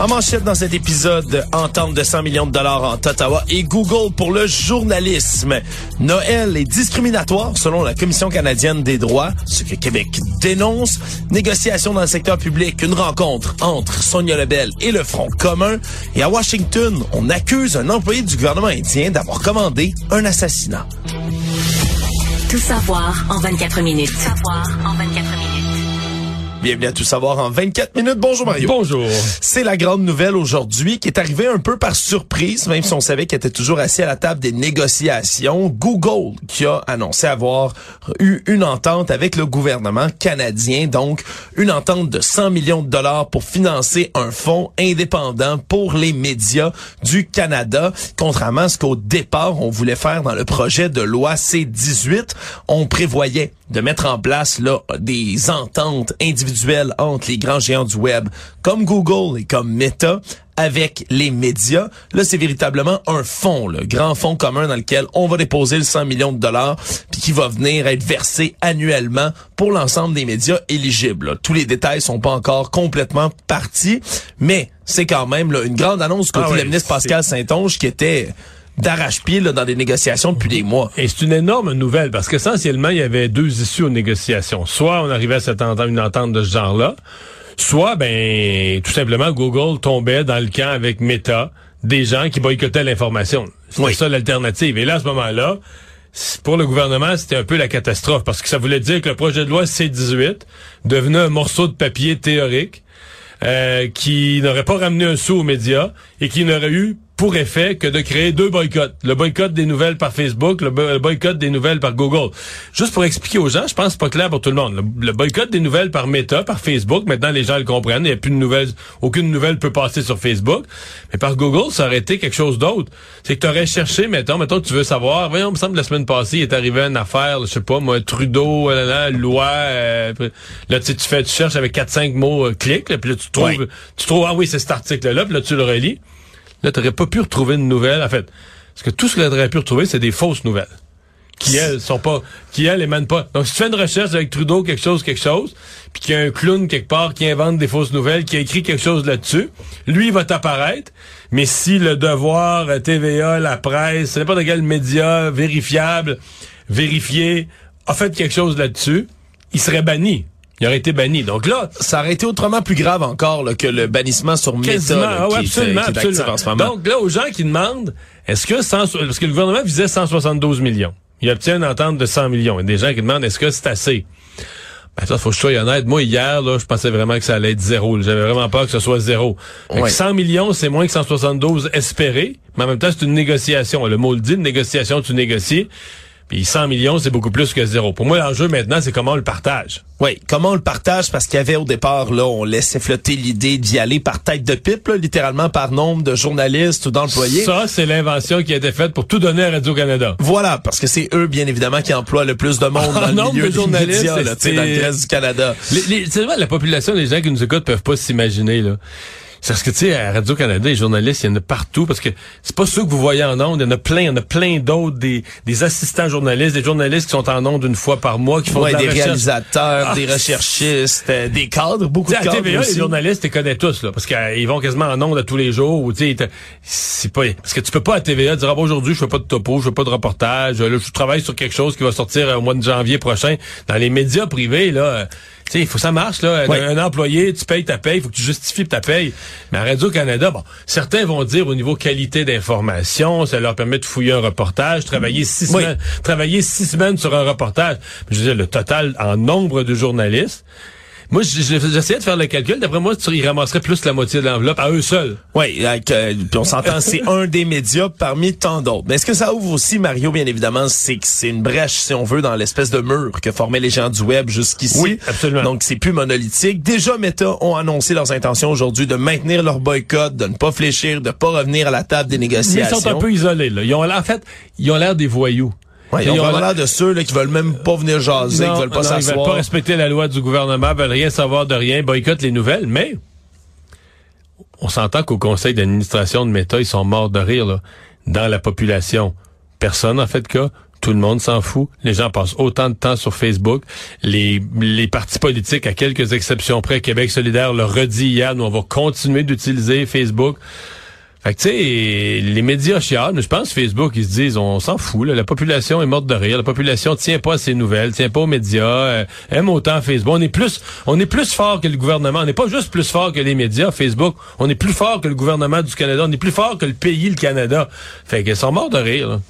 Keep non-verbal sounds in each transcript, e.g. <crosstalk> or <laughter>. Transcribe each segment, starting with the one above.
En manchette dans cet épisode, entente de 100 millions de dollars en Ottawa et Google pour le journalisme. Noël est discriminatoire selon la Commission canadienne des droits, ce que Québec dénonce. Négociation dans le secteur public, une rencontre entre Sonia Lebel et le Front commun. Et à Washington, on accuse un employé du gouvernement indien d'avoir commandé un assassinat. Tout savoir en 24 minutes. Tout savoir en 24 minutes. Bienvenue à Tout savoir en 24 minutes. Bonjour Mario. Bonjour. C'est la grande nouvelle aujourd'hui qui est arrivée un peu par surprise, même si on savait qu'elle était toujours assis à la table des négociations. Google qui a annoncé avoir eu une entente avec le gouvernement canadien, donc une entente de 100 millions de dollars pour financer un fonds indépendant pour les médias du Canada, contrairement à ce qu'au départ on voulait faire dans le projet de loi C-18. On prévoyait de mettre en place là des ententes individuelles entre les grands géants du web comme Google et comme Meta avec les médias. Là, c'est véritablement un fonds, le grand fonds commun dans lequel on va déposer le 100 millions de dollars puis qui va venir être versé annuellement pour l'ensemble des médias éligibles. Là. Tous les détails sont pas encore complètement partis, mais c'est quand même là, une grande annonce côté Ah ouais, le ministre Pascal Saint-Onge qui était d'arrache-pied dans des négociations depuis des mois. Et c'est une énorme nouvelle parce qu'essentiellement, il y avait deux issues aux négociations. Soit on arrivait à cette entente, une entente de ce genre-là, soit, ben, tout simplement, Google tombait dans le camp avec Meta, des gens qui boycottaient l'information. C'était Oui. ça l'alternative. Et là, à ce moment-là, pour le gouvernement, c'était un peu la catastrophe parce que ça voulait dire que le projet de loi C-18 devenait un morceau de papier théorique euh, qui n'aurait pas ramené un sou aux médias et qui n'aurait eu pour effet que de créer deux boycotts. Le boycott des nouvelles par Facebook, le, bo- le boycott des nouvelles par Google. Juste pour expliquer aux gens, je pense que pas clair pour tout le monde. Le, le boycott des nouvelles par Meta, par Facebook, maintenant les gens le comprennent, il n'y a plus de nouvelles, aucune nouvelle peut passer sur Facebook. Mais par Google, ça aurait été quelque chose d'autre. C'est que tu aurais cherché, mettons, mettons, tu veux savoir, voyons, il me semble que la semaine passée, il est arrivé une affaire, je sais pas, moi, Trudeau, là, là, loi, euh, là, tu sais, tu fais, tu cherches avec 4-5 mots, euh, clic, là, puis là, tu trouves, tu trouves, ah oui, c'est cet article-là, puis là, tu le relis. Là, t'aurais pas pu retrouver une nouvelle, en fait. Parce que tout ce que t'aurais pu retrouver, c'est des fausses nouvelles. Qui, elles, sont pas, qui, elles, émanent pas. Donc, si tu fais une recherche avec Trudeau, quelque chose, quelque chose, puis qu'il y a un clown quelque part qui invente des fausses nouvelles, qui a écrit quelque chose là-dessus, lui, il va t'apparaître. Mais si le devoir, euh, TVA, la presse, n'importe quel média vérifiable, vérifié, a fait quelque chose là-dessus, il serait banni. Il aurait été banni. Donc là, Ça aurait été autrement plus grave encore là, que le bannissement sur Meta Quasiment, là, ah ouais, qui, est, absolument, qui est actif absolument. en ce moment. Donc là, aux gens qui demandent, est-ce que 100 parce que le gouvernement visait 172 millions. Il obtient une entente de 100 millions. Il y a des gens qui demandent, est-ce que c'est assez? Ben ça, faut que je sois honnête. Moi, hier, là, je pensais vraiment que ça allait être zéro. J'avais vraiment peur que ce soit zéro. Fait que Ouais. 100 millions, c'est moins que 172 espérés. Mais en même temps, c'est une négociation. Le mot le dit, une négociation, tu négocies. Puis 100 millions, c'est beaucoup plus que zéro. Pour moi, l'enjeu maintenant, c'est comment on le partage. Oui, comment on le partage? Parce qu'il y avait au départ là, on laissait flotter l'idée d'y aller par tête de pipe, là, littéralement par nombre de journalistes ou d'employés. Ça, c'est l'invention qui a été faite pour tout donner à Radio-Canada. Voilà, parce que c'est eux, bien évidemment, qui emploient le plus de monde <laughs> dans le Nombre milieu de des journalistes, médias, là, dans le reste du Canada. Les, les, c'est vrai, la population, les gens qui nous écoutent peuvent pas s'imaginer, là. C'est parce que, tu sais, à Radio-Canada, les journalistes, il y en a partout, parce que c'est pas ceux que vous voyez en ondes, il y en a plein, il y en a plein d'autres, des, des assistants journalistes, des journalistes qui sont en ondes une fois par mois, qui font Ouais, de la des recherche. réalisateurs, Ah, des recherchistes, euh, des cadres, beaucoup de sais, à cadres TVA, aussi. les journalistes, ils connaissent tous, là, parce qu'ils vont quasiment en ondes à tous les jours, ou tu sais, c'est pas, parce que tu peux pas à TVA dire, ah, bon, aujourd'hui, je fais pas de topo, je fais pas de reportage, là, je travaille sur quelque chose qui va sortir euh, au mois de janvier prochain. Dans les médias privés, là, euh, sais, il faut que ça marche, là. Un, un employé, tu payes ta paye, il faut que tu justifies ta paye. Mais à Radio-Canada, bon, certains vont dire au niveau qualité d'information, ça leur permet de fouiller un reportage, travailler six Oui. semaines, travailler six semaines sur un reportage. Je veux dire, le total en nombre de journalistes, moi, j'essayais de faire le calcul. D'après moi, tu- ils ramasseraient plus la moitié de l'enveloppe à eux seuls. Oui, euh, puis on s'entend, <laughs> c'est un des médias parmi tant d'autres. Mais ce que ça ouvre aussi, Mario, bien évidemment, c'est que c'est une brèche, si on veut, dans l'espèce de mur que formaient les gens du web jusqu'ici. Oui, absolument. Donc, c'est plus monolithique. Déjà, Meta ont annoncé leurs intentions aujourd'hui de maintenir leur boycott, de ne pas fléchir, de pas revenir à la table des Mais ils négociations. sont un peu isolés. Là. Ils ont l'air, en fait, ils ont l'air des voyous. Ouais, ils ont vraiment la- l'air de ceux là, qui veulent même pas venir jaser, qui veulent pas non, ils veulent s'asseoir. pas respecter la loi du gouvernement, veulent rien savoir de rien, boycottent les nouvelles, mais on s'entend qu'au conseil d'administration de Meta, ils sont morts de rire là. dans la population. Personne en fait cas. Tout le monde s'en fout. Les gens passent autant de temps sur Facebook. Les, les partis politiques, à quelques exceptions près, Québec solidaire le redit hier, nous on va continuer d'utiliser Facebook. Fait que tu sais, les médias chialent, je pense Facebook, ils se disent, on s'en fout, là, la population est morte de rire, la population tient pas à ses nouvelles, tient pas aux médias, euh, aime autant Facebook. On est plus, on est plus fort que le gouvernement. On n'est pas juste plus fort que les médias, Facebook. On est plus fort que le gouvernement du Canada. On est plus fort que le pays, le Canada. Fait qu'ils sont morts de rire. là.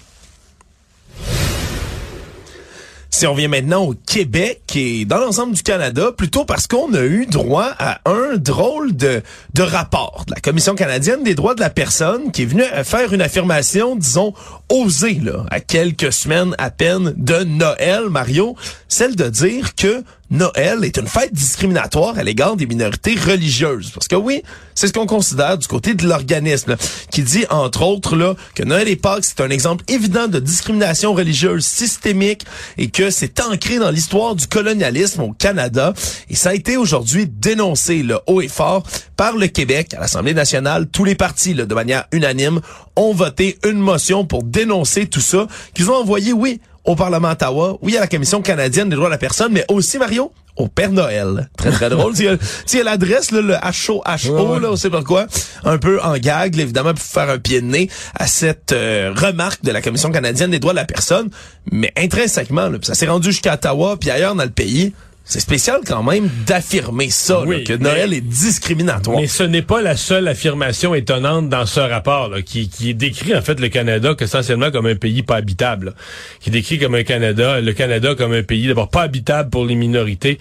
Si on vient maintenant au Québec et dans l'ensemble du Canada, plutôt parce qu'on a eu droit à un drôle de, rapport de la Commission canadienne des droits de la personne qui est venue faire une affirmation, disons, osée, là, à quelques semaines à peine de Noël, Mario, celle de dire que Noël est une fête discriminatoire à l'égard des minorités religieuses. Parce que oui, c'est ce qu'on considère du côté de l'organisme, qui dit, entre autres, là, que Noël et Pâques, c'est un exemple évident de discrimination religieuse systémique et que c'est ancré dans l'histoire du colonialisme au Canada. Et ça a été aujourd'hui dénoncé, là, haut et fort, par le Québec à l'Assemblée nationale. Tous les partis, là, de manière unanime, ont voté une motion pour dénoncer tout ça, qu'ils ont envoyé, oui, au Parlement Ottawa, oui, à la Commission canadienne des droits de la personne, mais aussi, Mario, au Père Noël. Très, très drôle. Tu sais, l'adresse, là, le HO, HO, là, on sait pas quoi, un peu en gag, là, évidemment, pour faire un pied de nez à cette euh, remarque de la Commission canadienne des droits de la personne. Mais intrinsèquement, là, ça s'est rendu jusqu'à Ottawa, puis ailleurs dans le pays, c'est spécial quand même d'affirmer ça, Oui, là, que mais- Noël est discriminatoire. Mais ce n'est pas la seule affirmation étonnante dans ce rapport là, qui, qui décrit en fait le Canada essentiellement comme un pays pas habitable, là. qui décrit comme un Canada, le Canada comme un pays d'abord pas habitable pour les minorités.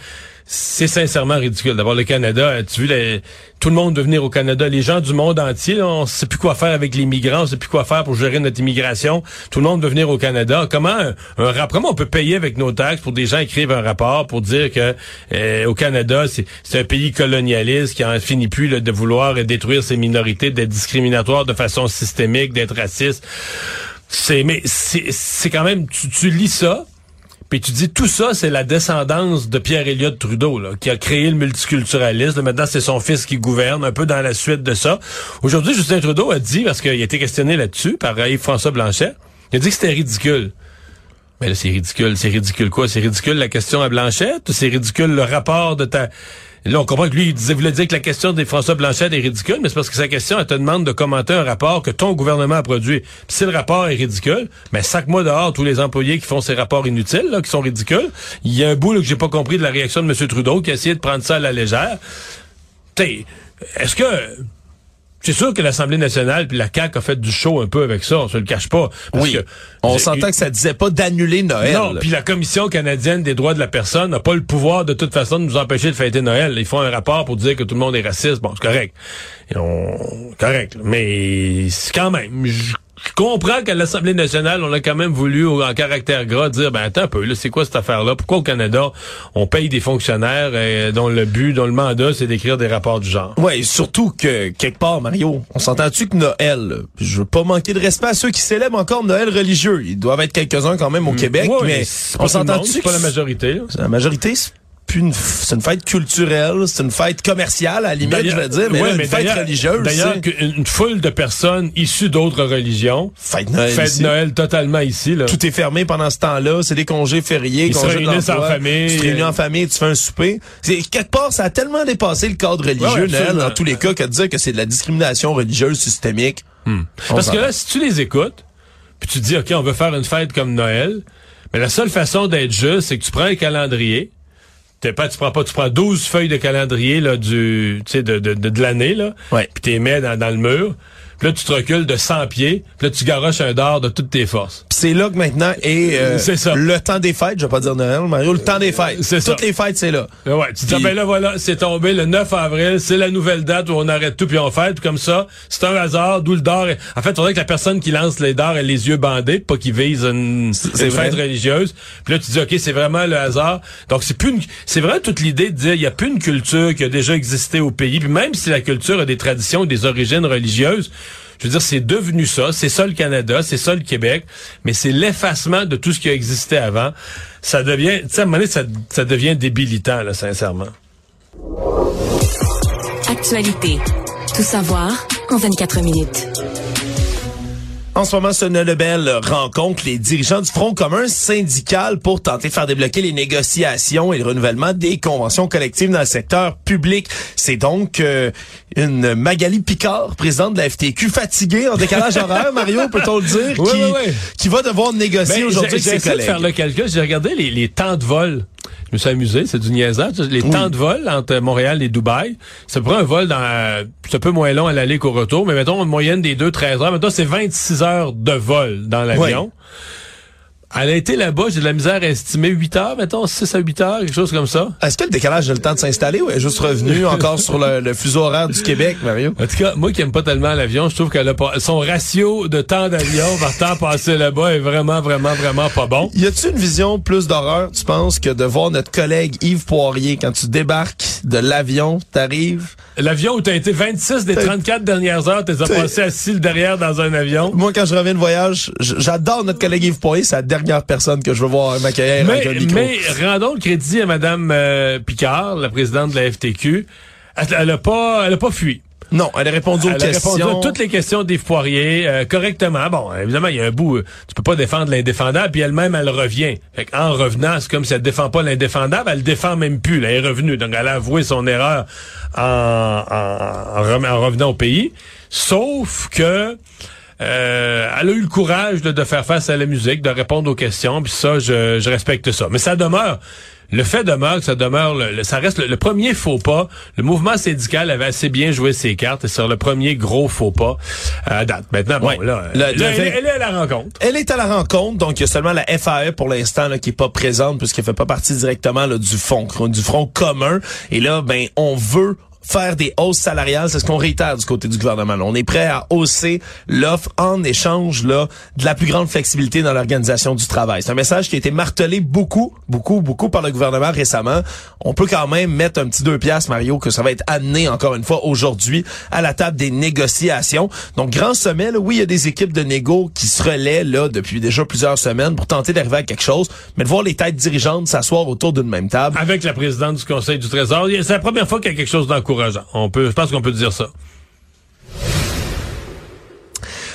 C'est sincèrement ridicule. D'abord, le Canada, tu vois, tout le monde venir au Canada? Les gens du monde entier, on sait plus quoi faire avec les migrants, on sait plus quoi faire pour gérer notre immigration. Tout le monde veut venir au Canada. Comment un, un rap- comment on peut payer avec nos taxes pour des gens écrivent un rapport pour dire que euh, au Canada, c'est un pays colonialiste qui en finit plus de vouloir détruire ses minorités, d'être discriminatoire de façon systémique, d'être raciste. C'est mais c'est quand même tu lis ça. Puis tu dis tout ça, c'est la descendance de Pierre Elliott Trudeau, qui a créé le multiculturalisme. Maintenant, c'est son fils qui gouverne, un peu dans la suite de ça. Aujourd'hui, Justin Trudeau a dit, parce qu'il a été questionné là-dessus par Yves-François Blanchet, il a dit que c'était ridicule. Mais là, c'est ridicule. C'est ridicule quoi? C'est ridicule la question à Blanchette? C'est ridicule le rapport de ta... Là, on comprend que lui, il disait, voulait dire que la question des François Blanchette est ridicule, mais c'est parce que sa question, elle te demande de commenter un rapport que ton gouvernement a produit. Puis si le rapport est ridicule, mais sac-moi dehors tous les employés qui font ces rapports inutiles, là, qui sont ridicules. Il y a un bout là, que j'ai pas compris de la réaction de M. Trudeau qui a essayé de prendre ça à la légère. T'sais, est-ce que... C'est sûr que l'Assemblée nationale puis la CAQ a fait du show un peu avec ça, on se le cache pas. Parce oui, que- on s'entend que ça disait pas d'annuler Noël. non, puis la Commission canadienne des droits de la personne n'a pas le pouvoir de toute façon de nous empêcher de fêter Noël. Ils font un rapport pour dire que tout le monde est raciste. Bon, c'est correct. Et on... Correct. Mais c'est quand même... Je je comprends qu'à l'Assemblée nationale, on a quand même voulu, en caractère gras, dire, ben attends un peu, là, c'est quoi cette affaire-là? Pourquoi au Canada, on paye des fonctionnaires euh, dont le but, dont le mandat, c'est d'écrire des rapports du genre? Ouais, surtout que quelque part, Mario, on s'entend-tu que Noël, je veux pas manquer de respect à ceux qui célèbrent encore Noël religieux. Ils doivent être quelques-uns quand même au Québec, Mm. Ouais, mais c'est on s'entend-tu C'est que pas la majorité. là. la majorité, c'est plus une, f- c'est une fête culturelle, c'est une fête commerciale, à la limite, je vais dire, mais, ouais, là, une fête religieuse, D'ailleurs, une foule de personnes issues d'autres religions fête Noël fête ici. Noël totalement ici. Là. Tout est fermé pendant ce temps-là, c'est des congés fériés, Ils se congés réunissent en famille. Tu te réunis en famille, tu fais un souper. C'est quelque part, ça a tellement dépassé le cadre religieux, Ouais, Noël, dans tous les cas, que de dire que c'est de la discrimination religieuse systémique. on Parce que là, si tu les écoutes, puis tu te dis, OK, on veut faire une fête comme Noël, mais la seule façon d'être juste, c'est que tu prends un calendrier, t'es pas, tu prends pas, tu prends 12 feuilles de calendrier là, du, tu sais, de, de, de, de l'année, là, Ouais. puis tu les mets dans, dans le mur, puis là, tu te recules de 100 pieds, puis là, tu garoches un dard de toutes tes forces. C'est là que maintenant est euh, <laughs> C'est ça. le temps des fêtes, je vais pas dire Noël, Mario, le temps des fêtes. C'est ça. Toutes les fêtes, c'est là. Là, ouais, tu te dis, ah, ben là, voilà, c'est tombé le 9 avril, c'est la nouvelle date où on arrête tout puis on fête, puis comme ça, c'est un hasard, d'où le dard. est- En fait, il faudrait que la personne qui lance les dards ait les yeux bandés, pas qu'il vise une, C'est une vrai. fête religieuse. Puis là, tu dis, OK, c'est vraiment le hasard. Donc, c'est plus une, c'est vraiment toute l'idée de dire, il y a plus une culture qui a déjà existé au pays, puis même si la culture a des traditions des origines religieuses, Je veux dire, c'est devenu ça. C'est ça le Canada, c'est ça le Québec, mais c'est l'effacement de tout ce qui a existé avant. Ça devient, tu sais, à un moment donné, ça, devient débilitant, là, sincèrement. Actualité. Tout savoir en 24 minutes. En ce moment, une belle rencontre les dirigeants du Front commun syndical pour tenter de faire débloquer les négociations et le renouvellement des conventions collectives dans le secteur public. C'est donc euh, une Magali Picard, présidente de la FTQ, fatiguée en décalage <laughs> horaire, Mario, peut-on le dire, Oui, qui, oui, oui. qui va devoir négocier Ben, aujourd'hui avec ses essayé de collègues. faire le calcul. J'ai regardé les, les temps de vol. Je me suis amusé, c'est du niaisage. Les temps de vol entre Montréal et Dubaï, ça prend un vol dans c'est un peu moins long à l'aller qu'au retour, mais mettons une moyenne des 2-13 heures. Mettons, c'est 26 heures de vol dans l'avion. Elle a été là-bas, j'ai de la misère à estimer 8 heures, mettons, 6 à 8 heures, quelque chose comme ça. Est-ce que le décalage a le temps de s'installer ou est juste revenu <laughs> encore sur le, le fuseau horaire du Québec, Mario? En tout cas, moi qui aime pas tellement l'avion, je trouve que son ratio de temps d'avion par temps passé là-bas est vraiment, vraiment, vraiment pas bon. Y a-tu une vision plus d'horreur, tu penses, que de voir notre collègue Yves Poirier quand tu débarques de l'avion, t'arrives? L'avion où t'as été 26 des 34 dernières heures, t'es passé assis le derrière dans un avion. Moi, quand je reviens de voyage, j'adore notre collègue Yves Poirier, c'est la dernière personne que je veux voir m'accueillir avec un Mais, micro. mais rendons le crédit à Madame euh, Picard, la présidente de la FTQ. Elle, elle a pas, elle a pas fui. Non, elle a répondu aux Elle a questions. répondu à toutes les questions d'Yves Poirier euh, correctement. Bon, évidemment, il y a un bout, euh, tu peux pas défendre l'indéfendable, puis elle-même, elle revient. Fait en revenant, c'est comme si elle défend pas l'indéfendable, elle défend même plus. Là, elle est revenue. Donc, elle a avoué son erreur en, revenant au pays. Sauf que euh, elle a eu le courage de, de faire face à la musique, de répondre aux questions, puis ça, je, je respecte ça. Mais ça demeure. Le fait demeure que ça demeure, le, le- ça reste le, le premier faux pas. Le mouvement syndical avait assez bien joué ses cartes et sur le premier gros faux pas à date. Maintenant, bon, Ouais. là, Le- là, le elle, est à la rencontre. Elle est à la rencontre, donc il y a seulement la FAE pour l'instant qui est pas présente puisqu'elle fait pas partie directement là, du front du front commun. Et là, ben on veut faire des hausses salariales, c'est ce qu'on réitère du côté du gouvernement. On est prêt à hausser l'offre en échange là de la plus grande flexibilité dans l'organisation du travail. C'est un message qui a été martelé beaucoup, beaucoup, beaucoup par le gouvernement récemment. On peut quand même mettre un petit deux piastres, Mario, que ça va être amené encore une fois aujourd'hui à la table des négociations. Donc grand sommet, là, oui, il y a des équipes de négo qui se relaient là depuis déjà plusieurs semaines pour tenter d'arriver à quelque chose, mais de voir les têtes dirigeantes s'asseoir autour d'une même table. Avec la présidente du Conseil du Trésor, c'est la première fois qu'il y a quelque chose d'encourageant. On peut, je pense qu'on peut dire ça.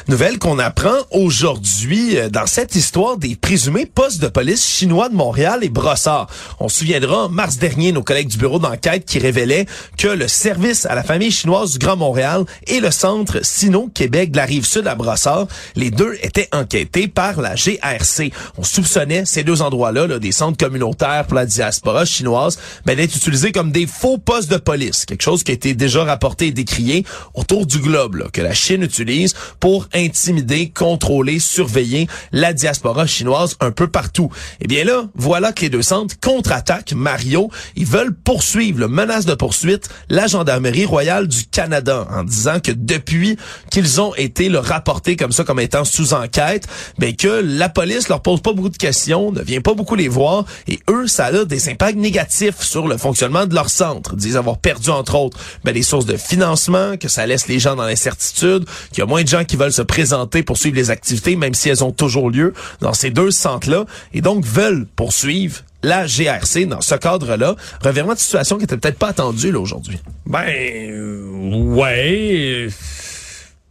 Nouvelle qu'on apprend aujourd'hui euh, dans cette histoire des présumés postes de police chinois de Montréal et Brossard. On se souviendra en mars dernier nos collègues du bureau d'enquête qui révélaient que le service à la famille chinoise du Grand Montréal et le centre Sino-Québec de la rive sud à Brossard, les deux étaient enquêtés par la GRC. On soupçonnait ces deux endroits-là, là, des centres communautaires pour la diaspora chinoise, d'être utilisés comme des faux postes de police. Quelque chose qui a été déjà rapporté et décrié autour du globe, là, que la Chine utilise pour intimider, contrôler, surveiller la diaspora chinoise un peu partout. Eh bien là, voilà que les deux centres contre-attaquent Mario. Ils veulent poursuivre, le menace de poursuite, la Gendarmerie royale du Canada en disant que depuis qu'ils ont été le rapportés comme ça, comme étant sous enquête, ben que la police leur pose pas beaucoup de questions, ne vient pas beaucoup les voir et eux, ça a des impacts négatifs sur le fonctionnement de leur centre. Ils disent avoir perdu, entre autres, ben, des sources de financement, que ça laisse les gens dans l'incertitude, qu'il y a moins de gens qui veulent se présenter pour suivre les activités, même si elles ont toujours lieu dans ces deux centres-là, et donc veulent poursuivre la GRC dans ce cadre-là. Revirement de situation qui était peut-être pas attendu là aujourd'hui. Ben, euh, ouais.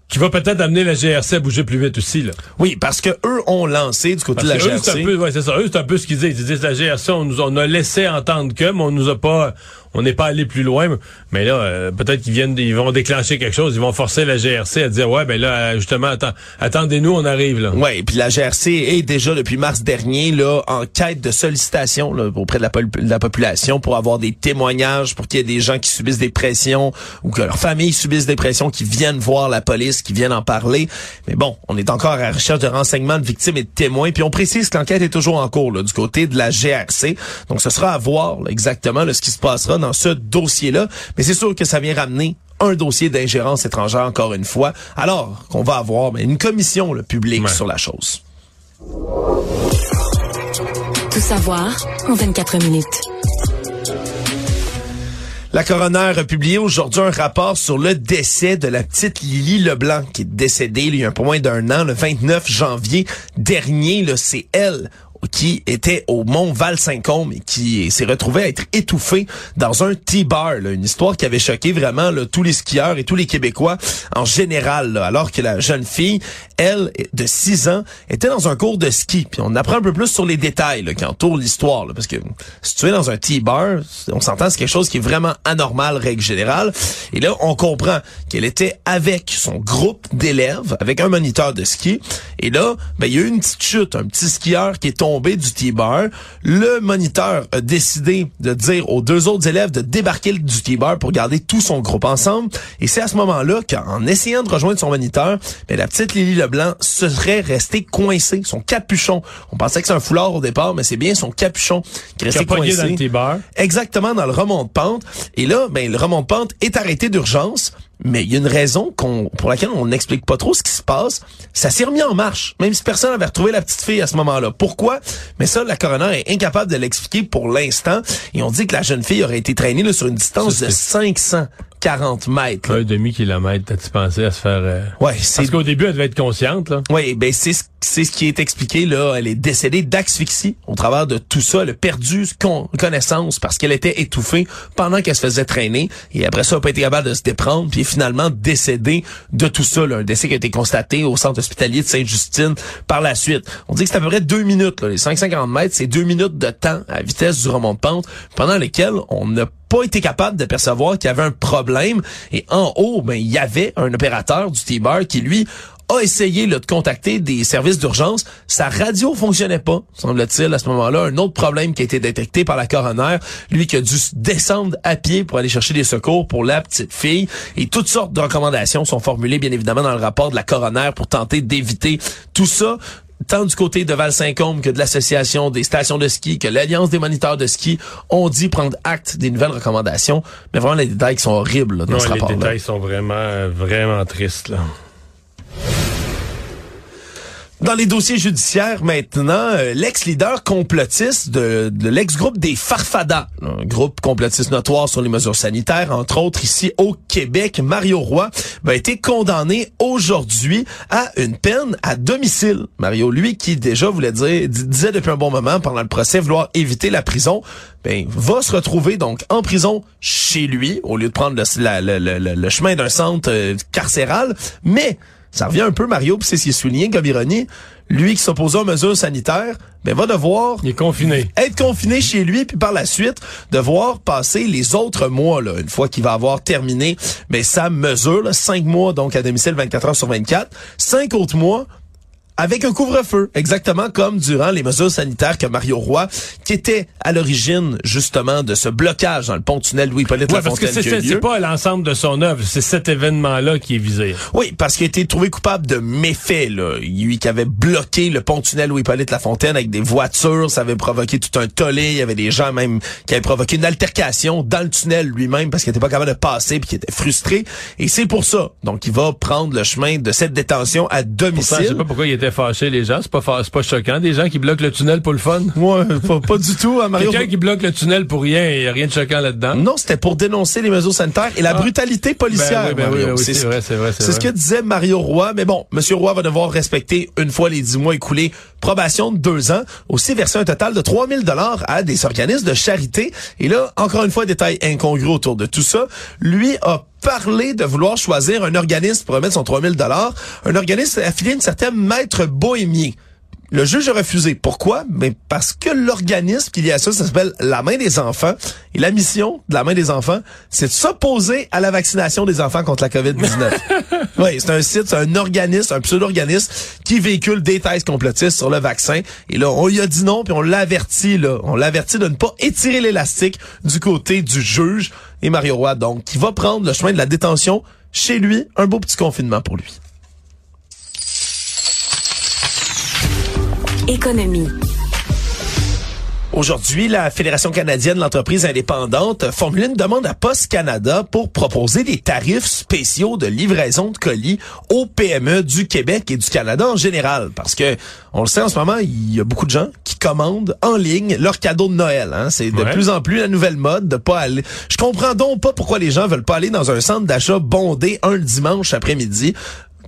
Qui va peut-être amener la GRC à bouger plus vite aussi, là. Oui, parce que eux ont lancé du côté Parce de la eux, c'est un GRC. peu, ouais, c'est ça. Eux, c'est un peu ce qu'ils disent. Ils disent la GRC, on nous on a laissé entendre que, mais on nous a pas, on n'est pas allé plus loin. Mais là, euh, peut-être qu'ils viennent, ils vont déclencher quelque chose. Ils vont forcer la GRC à dire, ouais, ben là, euh, justement, attends, attendez-nous, on arrive là. Ouais, puis la GRC est déjà depuis mars dernier là en quête de sollicitation auprès de la, population pour avoir des témoignages, pour qu'il y ait des gens qui subissent des pressions ou que leurs familles subissent des pressions, qui viennent voir la police, qui viennent en parler. Mais bon, on est encore à la recherche de renseignements de victimes et de témoins. Puis on précise que l'enquête est toujours en cours du côté de la GRC. Donc ce sera à voir exactement ce qui se passera dans ce dossier-là. Mais c'est sûr que ça vient ramener un dossier d'ingérence étrangère encore une fois, alors qu'on va avoir mais, une commission là, publique Ouais. sur la chose. Tout savoir en 24 minutes. La coroner a publié aujourd'hui un rapport sur le décès de la petite Lily Leblanc qui est décédée il y a un peu moins d'un an, le 29 janvier dernier. C'est elle qui était au mont Val-Saint-Côme et qui s'est retrouvé à être étouffé dans un T-bar. Une histoire qui avait choqué vraiment là, tous les skieurs et tous les Québécois en général. alors que la jeune fille, elle, de 6 ans, était dans un cours de ski. Puis on apprend un peu plus sur les détails là, qui entourent l'histoire. Parce que si tu es dans un T-bar, on s'entend c'est quelque chose qui est vraiment anormal, règle générale. Et là, on comprend qu'elle était avec son groupe d'élèves, avec un moniteur de ski. Et là, ben, il y a eu une petite chute, un petit skieur qui est tombé du T-bar. Le moniteur a décidé de dire aux deux autres élèves de débarquer du T-bar pour garder tout son groupe ensemble. Et c'est à ce moment-là qu'en essayant de rejoindre son moniteur, mais la petite Lily Leblanc serait restée coincée, son capuchon. On pensait que c'est un foulard au départ, mais c'est bien son capuchon qui restait coincé. dans le. Exactement, dans le remont de pente. Et là, ben, le remont de pente est arrêté d'urgence. Mais il y a une raison qu'on, pour laquelle on n'explique pas trop ce qui se passe. Ça s'est remis en marche, même si personne n'avait retrouvé la petite fille à ce moment-là. Pourquoi? Mais ça, la coroner est incapable de l'expliquer pour l'instant. Et on dit que la jeune fille aurait été traînée là, sur une distance de 500 40 mètres. Un demi-kilomètre, t'as-tu pensé à se faire... Euh... Ouais, c'est... Parce qu'au début, elle devait être consciente, là. Oui, ben c'est c'est ce qui est expliqué, là. Elle est décédée d'asphyxie au travers de tout ça. Elle a perdu connaissance parce qu'elle était étouffée pendant qu'elle se faisait traîner. Et après ça, elle n'a pas été capable de se déprendre. Puis est finalement décédée de tout ça, là. Un décès qui a été constaté au centre hospitalier de Sainte-Justine par la suite. On dit que c'est à peu près deux minutes, là. Les 550 mètres, c'est deux minutes de temps à vitesse du remont de pente pendant lesquelles on n'a pas été capable de percevoir qu'il y avait un problème. Et en haut, ben, il y avait un opérateur du T-Bar qui, lui, a essayé de contacter des services d'urgence. Sa radio fonctionnait pas, semble-t-il, à ce moment-là. Un autre problème qui a été détecté par la coroner, lui qui a dû descendre à pied pour aller chercher des secours pour la petite fille. Et toutes sortes de recommandations sont formulées, bien évidemment, dans le rapport de la coroner pour tenter d'éviter tout ça tant du côté de Val-Saint-Côme que de l'association des stations de ski, que l'Alliance des moniteurs de ski ont dit prendre acte des nouvelles recommandations. Mais vraiment, les détails sont horribles là, dans ce rapport-là. Les détails sont vraiment, vraiment tristes. Là. Dans les dossiers judiciaires maintenant, euh, l'ex-leader complotiste de, l'ex-groupe des Farfadas, un groupe complotiste notoire sur les mesures sanitaires, entre autres ici au Québec, Mario Roy, a été condamné aujourd'hui à une peine à domicile. Mario, lui qui déjà voulait dire, disait depuis un bon moment pendant le procès vouloir éviter la prison, ben, va se retrouver donc en prison chez lui au lieu de prendre le, le chemin d'un centre euh, carcéral, mais ça revient un peu, Mario, puis c'est ce qui est souligné comme ironie. Lui qui s'oppose aux mesures sanitaires, ben, va devoir... Il est confiné. Être confiné chez lui, puis par la suite, devoir passer les autres mois, là, une fois qu'il va avoir terminé ben, sa mesure, cinq mois donc à domicile 24 heures sur 24, cinq autres mois avec un couvre-feu, exactement comme durant les mesures sanitaires que Mario Roy, qui était à l'origine justement de ce blocage dans le pont-tunnel Louis-Hippolyte ouais, parce que c'est pas l'ensemble de son œuvre, c'est cet événement-là qui est visé. Oui, parce qu'il a été trouvé coupable de méfaits, là. Lui qui avait bloqué le pont-tunnel Louis-Hippolyte Lafontaine avec des voitures, ça avait provoqué tout un tollé, il y avait des gens même qui avaient provoqué une altercation dans le tunnel lui-même parce qu'il était pas capable de passer puis qu'il était frustré. Et c'est pour ça. Donc, il va prendre le chemin de cette détention à domicile. je sais pas pourquoi il était fâché les gens, c'est pas c'est pas choquant. Des gens qui bloquent le tunnel pour le fun. Ouais, pas, du tout. Hein, Mario. Quelqu'un qui bloque le tunnel pour rien, il y a rien de choquant là-dedans. Non, c'était pour dénoncer les mesures sanitaires et la ah. brutalité policière. Ben, oui, ben oui, c'est vrai, c'est vrai. C'est ce que disait Mario Roy. Mais bon, Monsieur Roy va devoir respecter une fois les dix mois écoulés probation de deux ans, aussi verser un total de 3000 dollars à des organismes de charité. Et là, encore une fois, détail incongru autour de tout ça. Lui a parlé de vouloir choisir un organisme pour remettre son 3000 dollars, un organisme affilié à une certaine maître bohémien. Le juge a refusé. Pourquoi? Mais parce que l'organisme qu'il y a ça, ça s'appelle la main des enfants. Et la mission de la main des enfants, c'est de s'opposer à la vaccination des enfants contre la COVID-19. <laughs> oui, c'est un site, c'est un organisme, un pseudo-organisme qui véhicule des thèses complotistes sur le vaccin. Et là, on lui a dit non, puis on l'a averti, là. On l'a averti de ne pas étirer l'élastique du côté du juge. Et Mario Roy, donc, qui va prendre le chemin de la détention chez lui. Un beau petit confinement pour lui. Économie. Aujourd'hui, la Fédération canadienne de l'entreprise indépendante formule une demande à Post Canada pour proposer des tarifs spéciaux de livraison de colis aux PME du Québec et du Canada en général. Parce que, on le sait en ce moment, il y a beaucoup de gens qui commandent en ligne leur cadeau de Noël. Hein. C'est de Ouais. plus en plus la nouvelle mode de pas aller. Je comprends donc pas pourquoi les gens veulent pas aller dans un centre d'achat bondé un dimanche après-midi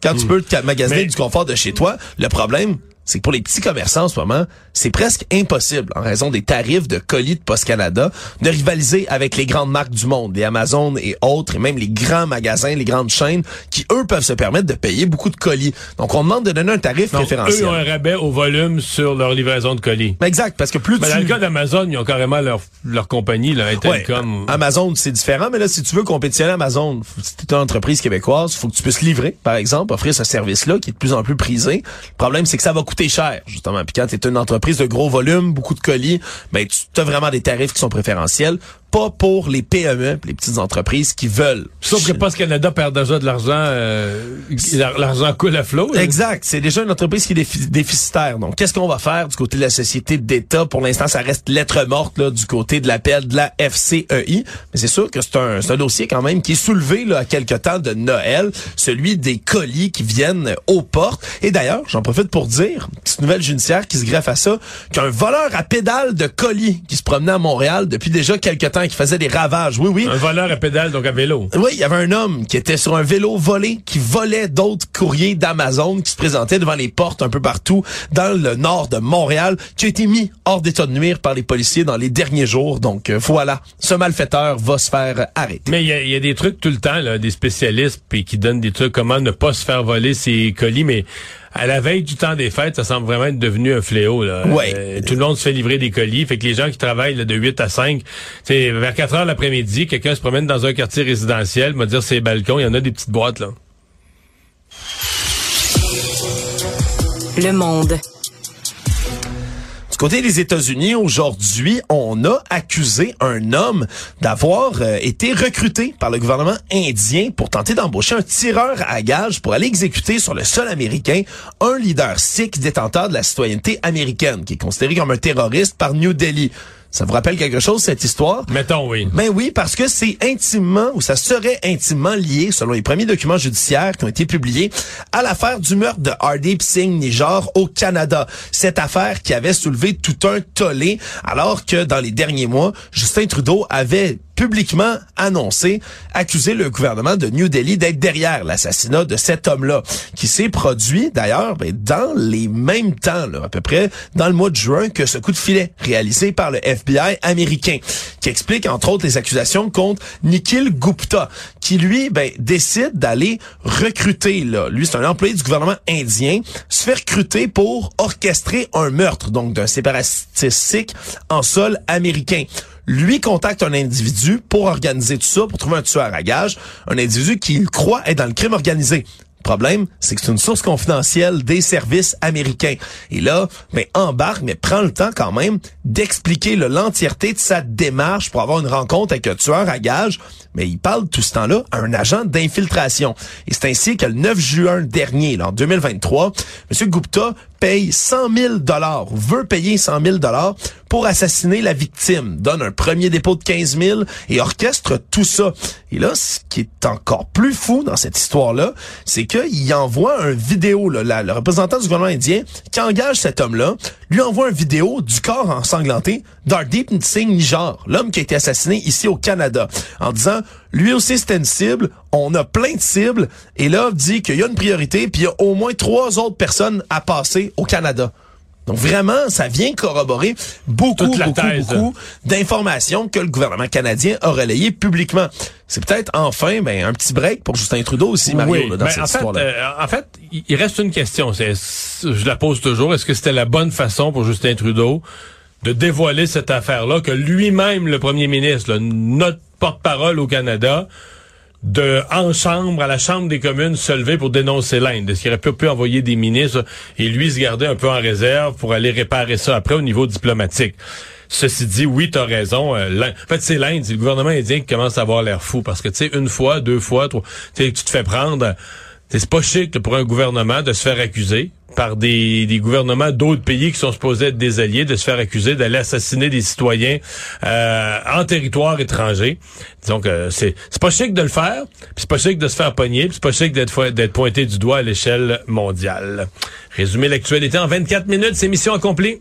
quand tu peux te magasiner Mais- du confort de chez toi. Le problème, c'est que pour les petits commerçants en ce moment, c'est presque impossible, en raison des tarifs de colis de Post Canada, de rivaliser avec les grandes marques du monde, les Amazon et autres, et même les grands magasins, les grandes chaînes, qui, eux, peuvent se permettre de payer beaucoup de colis. Donc, on demande de donner un tarif Donc, eux, préférentiel. ils ont un rabais au volume sur leur livraison de colis. Exact, parce que plus Mais tu... dans le cas d'Amazon, ils ont carrément leur, leur compagnie, là, Ouais, Intelcom. Amazon, c'est différent, mais là, si tu veux compétitionner Amazon, si t'es une entreprise québécoise, faut que tu puisses livrer, par exemple, offrir ce service-là qui est de plus en plus prisé. Le problème, c'est que ça va coûter cher, justement. Puis quand t'es une entreprise de gros volume, beaucoup de colis, ben, tu as vraiment des tarifs qui sont préférentiels, pas pour les PME, les petites entreprises qui veulent. Sauf que Post Canada perd déjà de l'argent, euh, l'ar- l'argent coule à flot. là. Exact. C'est déjà une entreprise qui est défi- déficitaire. Donc, qu'est-ce qu'on va faire du côté de la société d'État? Pour l'instant, ça reste lettre morte là, du côté de l'appel de la FCEI. Mais c'est sûr que c'est un, un dossier quand même qui est soulevé là, à quelque temps de Noël, celui des colis qui viennent aux portes. Et d'ailleurs, j'en profite pour dire, petite nouvelle judiciaire qui se greffe à ça, qu'un voleur à pédale de colis qui se promenait à Montréal depuis déjà quelque temps, qui faisait des ravages. Oui, oui. Un voleur à pédale, donc à vélo. Oui, il y avait un homme qui était sur un vélo volé, qui volait d'autres courriers d'Amazon, qui se présentait devant les portes un peu partout dans le nord de Montréal, qui a été mis hors d'état de nuire par les policiers dans les derniers jours. Donc euh, voilà, ce malfaiteur va se faire arrêter. Mais il y a, il y a des trucs tout le temps, là, des spécialistes puis qui donnent des trucs comment ne pas se faire voler ses colis, mais à la veille du temps des fêtes, ça semble vraiment être devenu un fléau. Là. Ouais. Euh, tout le monde se fait livrer des colis. Fait que les gens qui travaillent là, de 8 à 5, c'est vers 4 heures l'après-midi, quelqu'un se promène dans un quartier résidentiel, va dire ses balcons, il y en a des petites boîtes là. Le monde. Du côté des États-Unis, aujourd'hui, on a accusé un homme d'avoir euh, été recruté par le gouvernement indien pour tenter d'embaucher un tireur à gages pour aller exécuter sur le sol américain un leader sikh détenteur de la citoyenneté américaine, qui est considéré comme un terroriste par New Delhi. Ça vous rappelle quelque chose, cette histoire? Mettons, oui. Ben oui, parce que c'est intimement, ou ça serait intimement lié, selon les premiers documents judiciaires qui ont été publiés, à l'affaire du meurtre de Hardeep Singh Nijjar au Canada. Cette affaire qui avait soulevé tout un tollé, alors que dans les derniers mois, Justin Trudeau avait publiquement annoncé, accusé le gouvernement de New Delhi d'être derrière l'assassinat de cet homme-là, qui s'est produit d'ailleurs ben, dans les mêmes temps, là, à peu près dans le mois de juin, que ce coup de filet réalisé par le FBI américain, qui explique entre autres les accusations contre Nikhil Gupta, qui lui ben, décide d'aller recruter, là, lui c'est un employé du gouvernement indien, se fait recruter pour orchestrer un meurtre, donc d'un séparatiste en sol américain. Lui contacte un individu pour organiser tout ça, pour trouver un tueur à gage, un individu qu'il croit être dans le crime organisé. Problème, c'est que c'est une source confidentielle des services américains. Et là, ben, embarque, mais prend le temps quand même d'expliquer l'entièreté de sa démarche pour avoir une rencontre avec un tueur à gage. Mais il parle tout ce temps-là à un agent d'infiltration. Et c'est ainsi que le 9 juin dernier, là, en 2023, M. Gupta paye 100 000 dollars, veut payer 100 000 dollars pour assassiner la victime, donne un premier dépôt de 15 000 et orchestre tout ça. Et là, ce qui est encore plus fou dans cette histoire-là, c'est qu'il envoie un vidéo, là, le représentant du gouvernement indien qui engage cet homme-là, lui envoie une vidéo du corps ensanglanté d'Ardeep Singh Nijjar, l'homme qui a été assassiné ici au Canada, en disant, lui aussi c'était une cible, on a plein de cibles, et là, dit qu'il y a une priorité, puis il y a au moins trois autres personnes à passer au Canada. Donc vraiment, ça vient corroborer beaucoup, beaucoup, thèse. beaucoup d'informations que le gouvernement canadien a relayées publiquement. C'est peut-être enfin ben, un petit break pour Justin Trudeau aussi, Mario, Oui, là, dans ben, cette en fait, histoire-là. euh, en fait, il il reste une question. C'est, je la pose toujours. Est-ce que c'était la bonne façon pour Justin Trudeau de dévoiler cette affaire-là que lui-même, le premier ministre, notre porte-parole au Canada, de en chambre, à la Chambre des communes, se lever pour dénoncer l'Inde. Est-ce qu'il aurait pu, envoyer des ministres et lui se garder un peu en réserve pour aller réparer ça après au niveau diplomatique? Ceci dit, oui, t'as raison. euh, en fait, c'est l'Inde, c'est le gouvernement indien qui commence à avoir l'air fou parce que, tu sais, une fois, deux fois, trois, tu te fais prendre C'est pas chic pour un gouvernement de se faire accuser par des, gouvernements d'autres pays qui sont supposés être des alliés, de se faire accuser d'aller assassiner des citoyens euh, en territoire étranger. Disons que c'est pas chic de le faire, puis c'est pas chic de se faire pogner, puis c'est pas chic d'être d'être pointé du doigt à l'échelle mondiale. Résumer l'actualité en 24 minutes, c'est mission accomplie.